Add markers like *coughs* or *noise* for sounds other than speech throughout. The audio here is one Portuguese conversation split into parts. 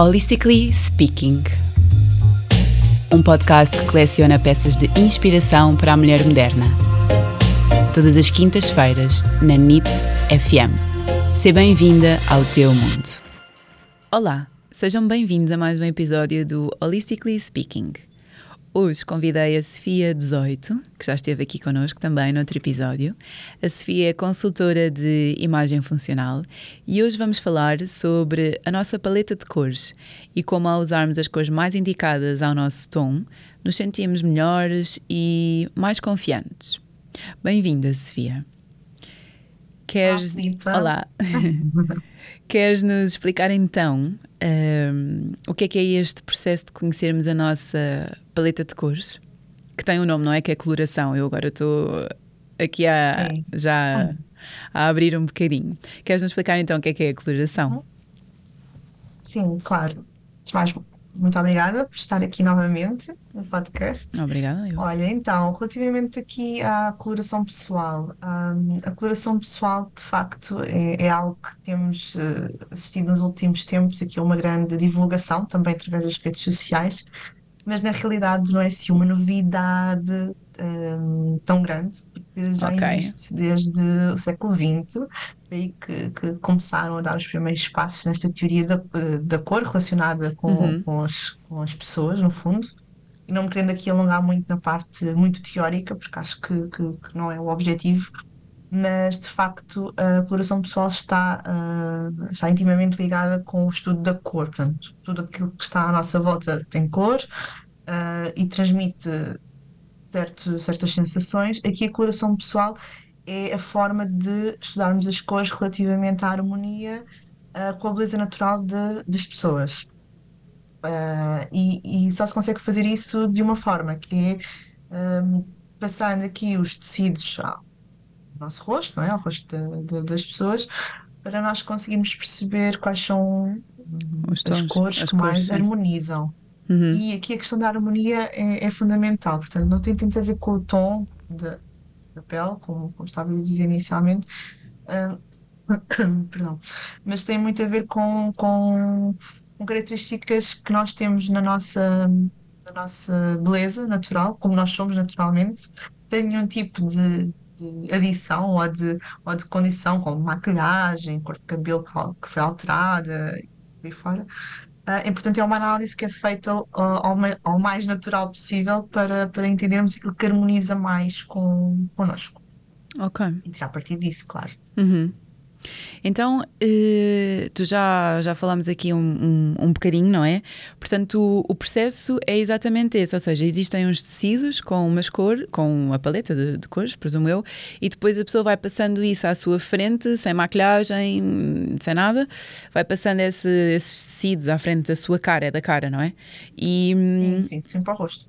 Holistically Speaking. Um podcast que coleciona peças de inspiração para a mulher moderna. Todas as quintas-feiras, na NIT FM. Seja bem-vinda ao teu mundo. Olá, sejam bem-vindos a mais um episódio do Holistically Speaking. Hoje convidei a Sofia 18, que já esteve aqui connosco também no outro episódio. A Sofia é consultora de imagem funcional e hoje vamos falar sobre a nossa paleta de cores e como ao usarmos as cores mais indicadas ao nosso tom, nos sentimos melhores e mais confiantes. Bem-vinda, Sofia. Queres... Olá. *laughs* Queres nos explicar então um, o que é que é este processo de conhecermos a nossa paleta de cores? Que tem um nome, não é? Que é coloração. Eu agora estou aqui a, já a abrir um bocadinho. Queres nos explicar então o que é que é a coloração? Sim, claro. Mais, muito obrigada por estar aqui novamente no podcast. Obrigada. Eu. Olha, então, relativamente aqui à coloração pessoal, um, a coloração pessoal, de facto, é, é algo que temos uh, assistido nos últimos tempos aqui a uma grande divulgação, também através das redes sociais, mas na realidade não é assim uma novidade um, tão grande, porque já okay. existe desde o século XX, aí que, que, começaram a dar os primeiros passos nesta teoria da, da cor relacionada com, uhum. com, as, com as pessoas, no fundo. E não me querendo aqui alongar muito na parte muito teórica, porque acho que, que, que não é o objetivo, mas de facto a coloração pessoal está, uh, está intimamente ligada com o estudo da cor. Portanto, tudo aquilo que está à nossa volta tem cor uh, e transmite certo, certas sensações. Aqui a coloração pessoal é a forma de estudarmos as cores relativamente à harmonia uh, com a beleza natural de, das pessoas. E, e, só se consegue fazer isso de uma forma, que é um, passando aqui os tecidos nosso rosto, não é? Ao rosto de, de, das pessoas, para nós conseguirmos perceber quais são tons, as cores as que cores, mais sim. harmonizam. Uhum. E aqui a questão da harmonia é, é, fundamental, portanto, não tem tanto a ver com o tom da pele, como, como estava a dizer inicialmente, uh, *coughs* perdão, mas tem muito a ver com, com, com, características que nós temos na nossa, na nossa beleza natural, como nós somos naturalmente, sem nenhum tipo de de adição ou de, ou de condição, como maquilhagem, cor de cabelo que foi alterada e fora. Uh, e, portanto, é uma análise que é feita uh, ao, ao, mais natural possível para, para entendermos aquilo que harmoniza mais com, connosco. Ok. E tirar partir disso, claro. Uhum. Então, uh, tu já, já falámos aqui um, um, um bocadinho, não é? Portanto, o, o, processo é exatamente esse, ou seja, existem uns tecidos com umas cores, com uma paleta de, de, cores, presumo eu, e depois a pessoa vai passando isso à sua frente, sem maquilhagem, sem nada, vai passando esse, esses tecidos à frente da sua cara, é da cara, não é? E, hum, sim, sim, sempre ao rosto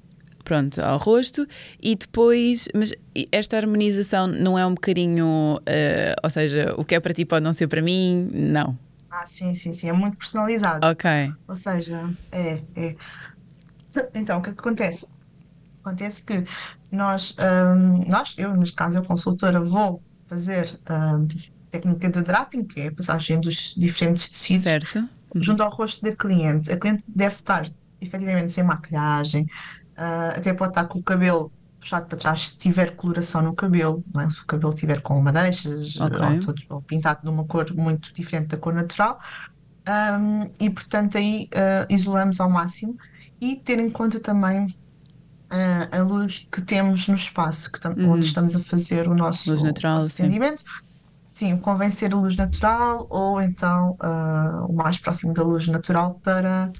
pronto, ao rosto e depois, mas esta harmonização não é um bocadinho, uh, ou seja, o que é para ti pode não ser para mim, não. Ah, sim, sim, sim, é muito personalizado. Ok. Ou seja, é, é. Então, o que, é que acontece? Acontece que nós, um, nós, eu neste caso, eu consultora, vou fazer um, técnica de draping, que é a passagem dos diferentes tecidos certo. junto ao rosto da cliente. A cliente deve estar efetivamente sem maquilhagem, Uh, até pode estar com o cabelo puxado para trás se tiver coloração no cabelo, é? se o cabelo tiver com madeixas okay. ou, ou, pintado de uma cor muito diferente da cor natural. Um, e portanto aí uh, isolamos ao máximo e ter em conta também uh, a luz que temos no espaço que uhum. onde estamos a fazer o nosso, luz natural, nosso atendimento. Sim. sim, convém ser a luz natural ou então uh, o mais próximo da luz natural para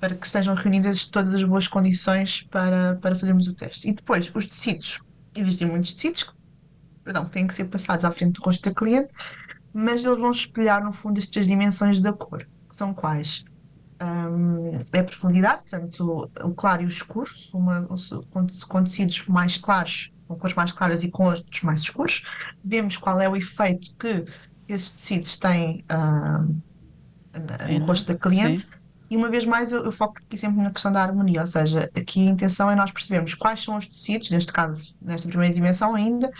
para que estejam reunidas todas as boas condições para, para fazermos o teste. E depois, os tecidos. Existem muitos tecidos que perdão, têm que ser passados à frente do rosto da cliente, mas eles vão espelhar, no fundo, as três dimensões da cor, que são quais? Um, é a profundidade, portanto, o claro e o escuro, uma, com, tecidos mais claros, com cores mais claras e com outros mais escuros. Vemos qual é o efeito que esses tecidos têm um, no rosto da cliente. Sim e uma vez mais eu, eu, foco aqui sempre na questão da harmonia, ou seja, aqui a intenção é nós percebermos quais são os tecidos, neste caso, nesta primeira dimensão ainda,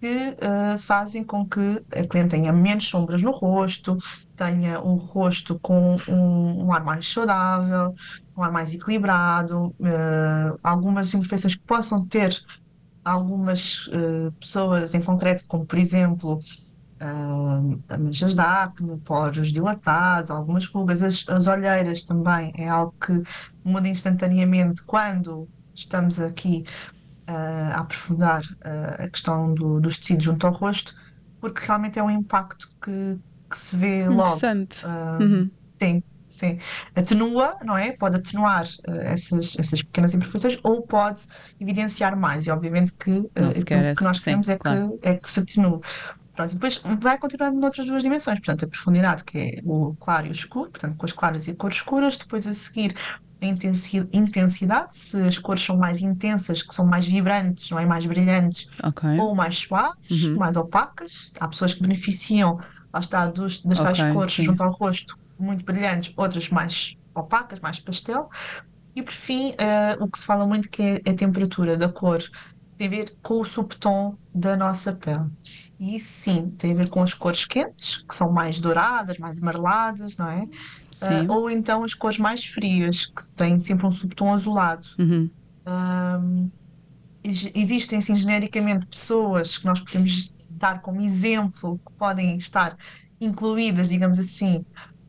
que uh, fazem com que a cliente tenha menos sombras no rosto, tenha um rosto com um, um ar mais saudável, um ar mais equilibrado, uh, algumas imperfeições que possam ter algumas uh, pessoas em concreto, como por exemplo uh, manchas de acne, poros dilatados, algumas rugas, as, as olheiras também é algo que muda instantaneamente quando estamos aqui uh, a aprofundar uh, a questão do, dos tecidos junto ao rosto, porque realmente é um impacto que, que se vê logo. Interessante. Uh, uhum. Sim, sim. Atenua, não é? Pode atenuar essas, essas pequenas imperfeições ou pode evidenciar mais. E obviamente que o que nós queremos é, claro. que, é que se atenue. Pronto, depois vai continuando noutras duas dimensões, portanto, a profundidade, que é o claro e o escuro, portanto, cores claras e cores escuras, depois a seguir a intensidade, se as cores são mais intensas, que são mais vibrantes, não é? Mais brilhantes, okay. ou mais suaves, uhum. mais opacas. Há pessoas que beneficiam, lá está, dos, das tais okay, cores sim. junto ao rosto muito brilhantes, outras mais opacas, mais pastel. E por fim, uh, o que se fala muito que é a temperatura da cor tem a ver com o subtom da nossa pele. E isso sim, tem a ver com as cores quentes, que são mais douradas, mais amareladas, não é? Uh, ou então as cores mais frias, que têm sempre um subtom azulado. Uhum. Um, existem, assim, genericamente pessoas que nós podemos dar como exemplo, que podem estar incluídas, digamos assim,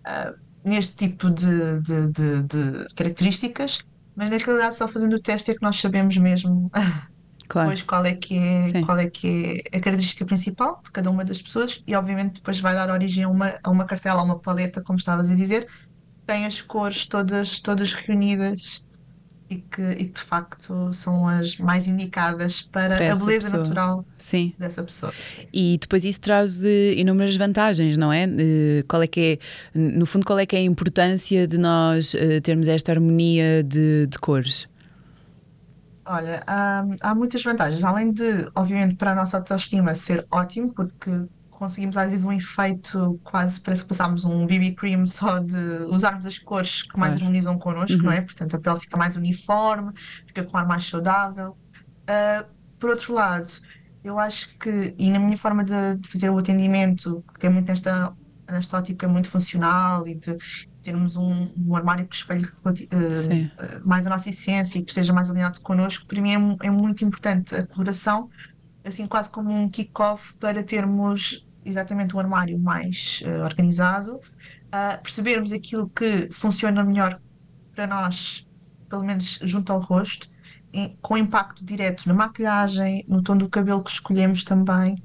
uh, neste tipo de, de, de, de, características, mas na realidade só fazendo o teste é que nós sabemos mesmo *laughs* Claro. Depois qual é que é, qual é que é a característica principal de cada uma das pessoas e obviamente depois vai dar origem a uma, a uma cartela, a uma paleta, como estavas a dizer, tem as cores todas, todas reunidas e que, e que de facto são as mais indicadas para, para a beleza pessoa. natural Sim. dessa pessoa. E depois isso traz uh, inúmeras vantagens, não é? Qual é que é, no fundo, qual é que é a importância de nós uh, termos esta harmonia de, de cores? Olha, há, há muitas vantagens, além de, obviamente, para a nossa autoestima ser ótimo, porque conseguimos às vezes um efeito quase parece que passámos um BB cream só de usarmos as cores que mais harmonizam connosco, uhum. não é? Portanto, a pele fica mais uniforme, fica com ar mais saudável. Uh, por outro lado, eu acho que, e na minha forma de, de fazer o atendimento, que é muito nesta, nesta ótica muito funcional e de termos um, um armário que espelhe uh, mais a nossa essência e que esteja mais alinhado connosco, para mim é, é muito importante a coloração, assim quase como um kick-off para termos exatamente um armário mais uh, organizado, uh, percebermos aquilo que funciona melhor para nós, pelo menos junto ao rosto, em, com impacto direto na maquilhagem, no tom do cabelo que escolhemos também,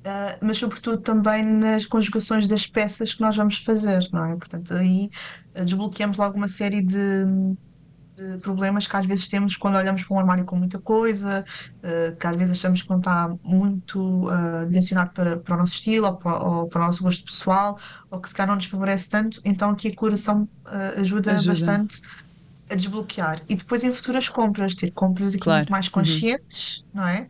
Uh, mas sobretudo também nas conjugações das peças que nós vamos fazer, não é? Portanto, aí uh, desbloqueamos logo uma série de, de, problemas que às vezes temos quando olhamos para um armário com muita coisa, uh, que às vezes achamos que não está muito direcionado para, para o nosso estilo ou para, ou para, o nosso gosto pessoal, ou que se calhar não nos favorece tanto, então aqui a coloração ajuda, ajuda, bastante a desbloquear. E depois em futuras compras, ter compras aqui claro. muito mais uhum. conscientes, uhum. não é?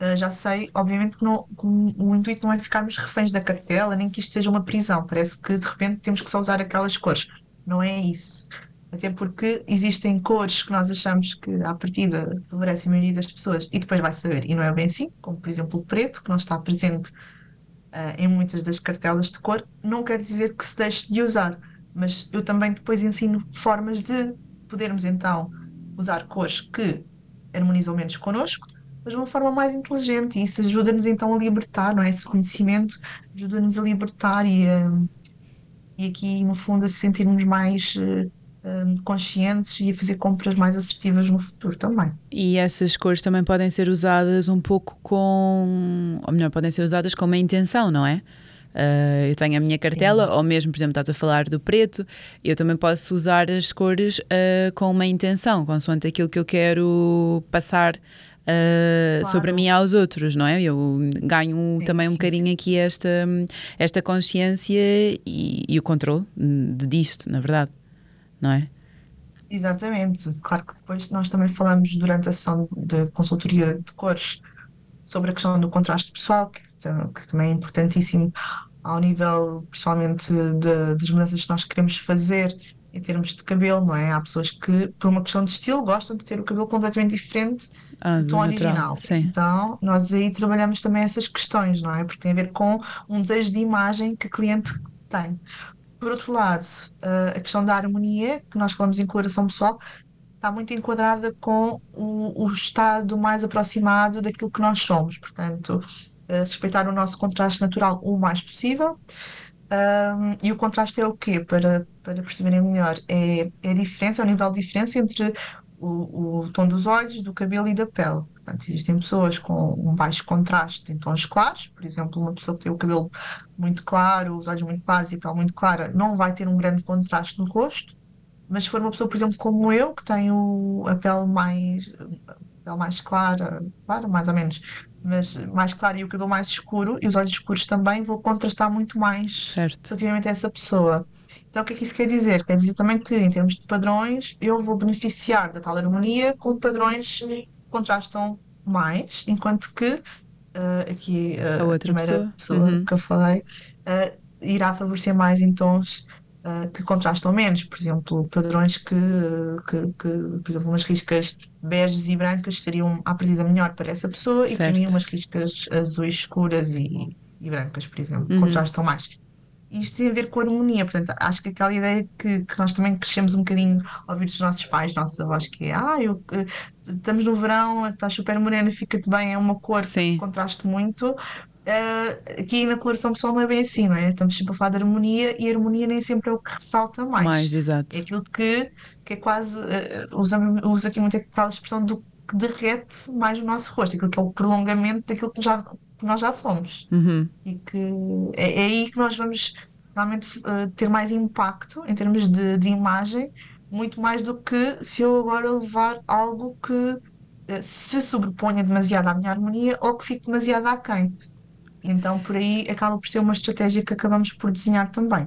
Uh, já sei, obviamente que, não, que o intuito não é ficarmos reféns da cartela, nem que isto seja uma prisão. Parece que de repente temos que só usar aquelas cores. Não é isso. Até porque existem cores que nós achamos que à partida favorecem a maioria das pessoas e depois vai saber. E não é bem assim, como por exemplo o preto, que não está presente uh, em muitas das cartelas de cor, não quer dizer que se deixe de usar. Mas eu também depois ensino formas de podermos então usar cores que harmonizam menos connosco, mas de uma forma mais inteligente, e isso ajuda-nos então a libertar, não é? Esse conhecimento ajuda-nos a libertar e, a, e aqui, no fundo, a se sentirmos mais uh, conscientes e a fazer compras mais assertivas no futuro também. E essas cores também podem ser usadas um pouco com, ou melhor, podem ser usadas com uma intenção, não é? Uh, eu tenho a minha cartela, Sim. ou mesmo, por exemplo, estás a falar do preto, eu também posso usar as cores uh, com uma intenção, consoante aquilo que eu quero passar Uh, claro. sobre mim aos outros, não é? Eu ganho sim, também um sim, bocadinho sim. aqui esta, esta consciência e, e, o controle de disto, na verdade, não é? Exatamente. Claro que depois nós também falamos durante a sessão de consultoria de cores sobre a questão do contraste pessoal, que que também é importantíssimo ao nível, principalmente, de, das mudanças que nós queremos fazer em termos de cabelo, não é? Há pessoas que, por uma questão de estilo, gostam de ter o cabelo completamente diferente Ah, do tom original. sim. Então, nós aí trabalhamos também essas questões, não é? Porque tem a ver com um desejo de imagem que a cliente tem. Por outro lado, eh, a questão da harmonia, que nós falamos em coloração pessoal, está muito enquadrada com o, o estado mais aproximado daquilo que nós somos. Portanto, respeitar o nosso contraste natural o mais possível. Um, e o contraste é o quê? Para, para perceberem melhor, é, é a diferença, é o nível de diferença entre o, o tom dos olhos, do cabelo e da pele. Portanto, existem pessoas com um baixo contraste em tons claros, por exemplo, uma pessoa que tem o cabelo muito claro, os olhos muito claros e a pele muito clara, não vai ter um grande contraste no rosto. Mas se for uma pessoa, por exemplo, como eu, que tem o- a pele mais, pele mais clara, clara, mais ou menos, mas mais clara e o cabelo mais escuro, e os olhos escuros também, vou contrastar muito mais Certo. relativamente a essa pessoa. Então, o que é que isso quer dizer? Quer dizer também que, em termos de padrões, eu vou beneficiar da tal harmonia com padrões que contrastam mais, enquanto que eh, aqui eh, A a outra primeira pessoa. pessoa Uhum. que eu falei eh, irá favorecer mais em tons eh, que contrastam menos, por exemplo, padrões que, que, que, por exemplo, umas riscas beges e brancas seriam à partida melhor para essa pessoa e para mim Certo. umas riscas azuis escuras e, e brancas, por exemplo, Uhum. contrastam mais. Isto tem a ver com a harmonia, portanto, acho que aquela ideia que, que nós também crescemos um bocadinho a ouvir dos nossos pais, nossos avós, que é, ah, eu, eh, estamos no verão, estás super morena, fica-te bem, é uma cor que Sim. contraste muito. Eh, aqui na coloração pessoal não é bem assim, não é? Estamos sempre a falar de harmonia e a harmonia nem sempre é o que ressalta mais. Mais, exato. É aquilo que, que é quase, eh, usamos, uso aqui muito aquela expressão do que derrete mais o nosso rosto, aquilo que é o prolongamento daquilo que, já, que nós já somos Uhum. e que é, é aí que nós vamos realmente eh, ter mais impacto em termos de, de imagem, muito mais do que se eu agora levar algo que se sobreponha demasiado à minha harmonia ou que fique demasiado aquém. Então, por aí acaba por ser uma estratégia que acabamos por desenhar também.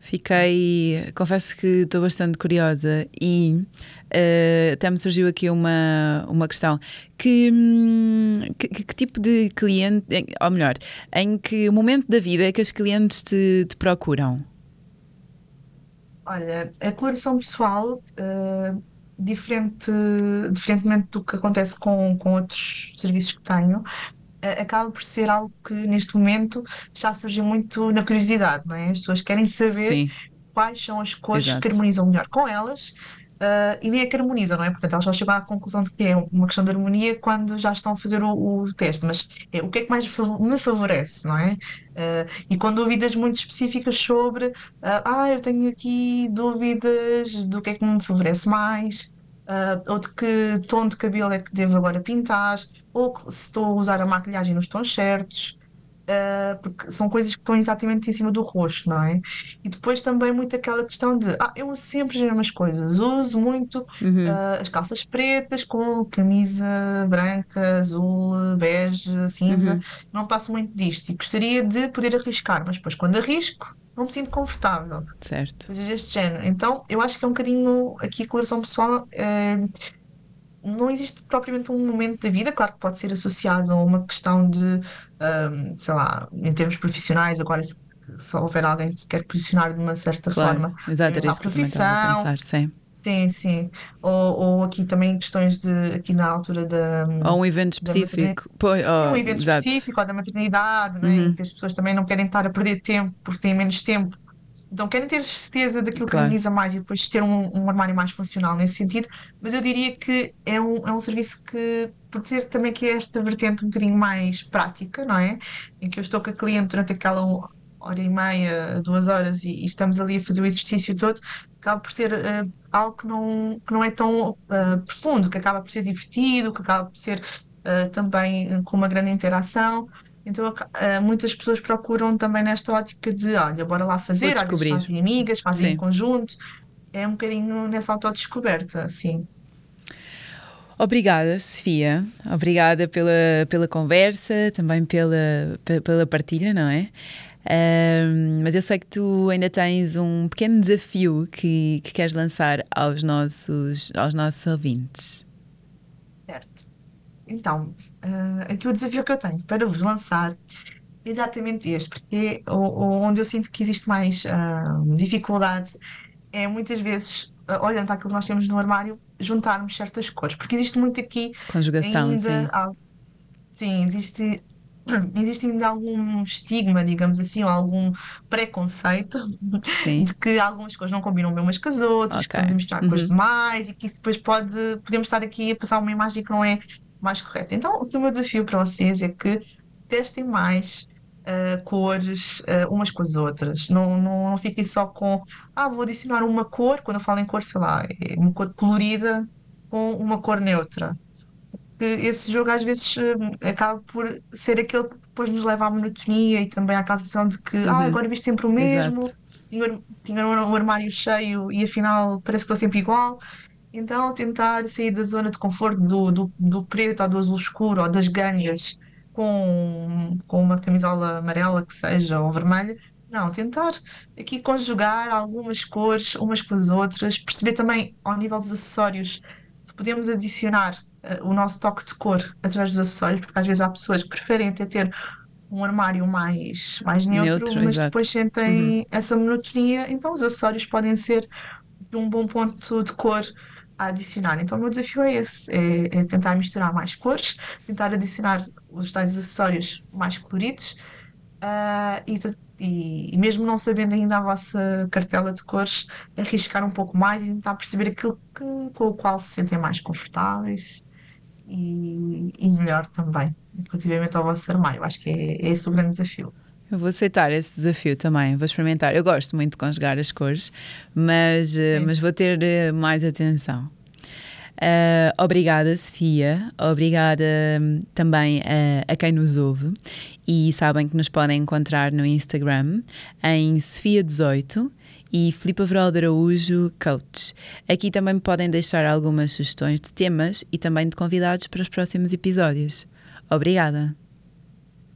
Fiquei, confesso que estou bastante curiosa e eh, até me surgiu aqui uma, uma questão. Que, hum, que, que tipo de cliente, ou melhor, em que momento da vida é que os clientes te, te procuram? Olha, a coloração pessoal, eh, diferente, diferentemente do que acontece com, com outros serviços que tenho, acaba por ser algo que neste momento já surgiu muito na curiosidade, não é? As pessoas querem saber Sim, quais são as cores Exato. que harmonizam melhor com elas, ah, e nem é que harmonizam, não é? Portanto, elas já chegam à conclusão de que é uma questão de harmonia quando já estão a fazer o, o teste, mas é, o que é que mais me favorece, não é? Ah, e com dúvidas muito específicas sobre, ah, ah, eu tenho aqui dúvidas do que é que me favorece mais. Ah, ou de que tom de cabelo é que devo agora pintar, ou se estou a usar a maquilhagem nos tons certos, ah, porque são coisas que estão exatamente em cima do rosto, não é? E depois também muito aquela questão de, ah, eu uso sempre as mesmas coisas, uso muito Uhum. ah, as calças pretas com camisa branca, azul, bege, cinza, Uhum. não passo muito disto e gostaria de poder arriscar, mas depois quando arrisco não me sinto confortável, certo. coisas deste género. Então eu acho que é um bocadinho aqui a coloração pessoal. eh, não existe propriamente um momento da vida, claro que pode ser associado a uma questão de, ahm, sei lá, em termos profissionais, agora se, se houver alguém que se quer posicionar de uma certa Claro, forma, exato, era isso que profissão, pensar, sim. sim, sim. Ou, ou aqui também questões de, aqui na altura da, Ou um evento específico. Pois, Sim, oh, um evento exato. específico, ou da maternidade, é? Uhum. Em que as pessoas também não querem estar a perder tempo porque têm menos tempo. Então querem ter certeza daquilo que Claro. harmoniza mais e depois ter um, um armário mais funcional nesse sentido. Mas eu diria que é um, é um serviço que, por ter também que é esta vertente um bocadinho mais prática, não é? Em que eu estou com a cliente durante aquela hora e meia, duas horas e, e estamos ali a fazer o exercício todo, acaba por ser eh, algo que não, que não é tão eh, profundo, que acaba por ser divertido, que acaba por ser eh, também com uma grande interação. Então, eh, muitas pessoas procuram também nesta ótica de, olha, bora lá fazer, descobrir. fazem amigas, fazem Sim. em conjunto, é um bocadinho nessa autodescoberta, assim. Obrigada, Sofia. Obrigada pela, pela conversa, também pela, pe- pela partilha, não é? Ahm, mas eu sei que tu ainda tens um pequeno desafio que, que queres lançar aos nossos, aos nossos ouvintes. Então, eh, aqui o desafio que eu tenho para vos lançar é exatamente este, porque é onde eu sinto que existe mais ah, dificuldade é muitas vezes, uh, olhando para aquilo que nós temos no armário, juntarmos certas cores, porque existe muito aqui Conjugação, ainda, sim. sim, existe, *clears throat* existe ainda algum estigma, digamos assim, ou algum preconceito Sim. de que algumas cores não combinam bem umas com as outras, que Ok. estamos a misturar Uhum. demais e que isso depois pode, podemos estar aqui a passar uma imagem que não é mais correta. Então, o meu desafio para vocês é que testem mais ah, cores ah, umas com as outras. Não, não, não fiquem só com, ah, vou adicionar uma cor, quando eu falo em cor, sei lá, é uma cor colorida com uma cor neutra que esse jogo às vezes eh, acaba por ser aquele que depois nos leva à monotonia e também à sensação de que ah, Uhum. agora visto sempre o Exato. mesmo, tinha, o ar- tinha um armário cheio e afinal parece que estou sempre igual. Então tentar sair da zona de conforto do, do, do preto ou do azul escuro ou das ganhas com, com uma camisola amarela que seja ou vermelha. Não, tentar aqui conjugar algumas cores umas com as outras, perceber também ao nível dos acessórios se podemos adicionar eh, o nosso toque de cor através dos acessórios, porque às vezes há pessoas que preferem até ter um armário mais, mais neutro, Neutro, mas exato. depois Uhum. sentem essa monotonia, então os acessórios podem ser um bom ponto de cor adicionar. Então o meu desafio é esse, é, é tentar misturar mais cores, tentar adicionar os tais acessórios mais coloridos, ah, e, e- e mesmo não sabendo ainda a vossa cartela de cores, arriscar um pouco mais e tentar perceber aquilo que- com o qual se sentem mais confortáveis e, e melhor também, relativamente ao vosso armário. Acho que é, é esse o grande desafio. Eu vou aceitar esse desafio também, vou experimentar. Eu gosto muito de conjugar as cores, mas, eh, Sim. mas vou ter eh, mais atenção. Ah, obrigada, Sofia. Obrigada hum, também a, a quem nos ouve. E sabem que nos podem encontrar no Instagram em Sofia18 e Filipe Averal de Araújo Coach. Aqui também me podem deixar algumas sugestões de temas e também de convidados para os próximos episódios. Obrigada.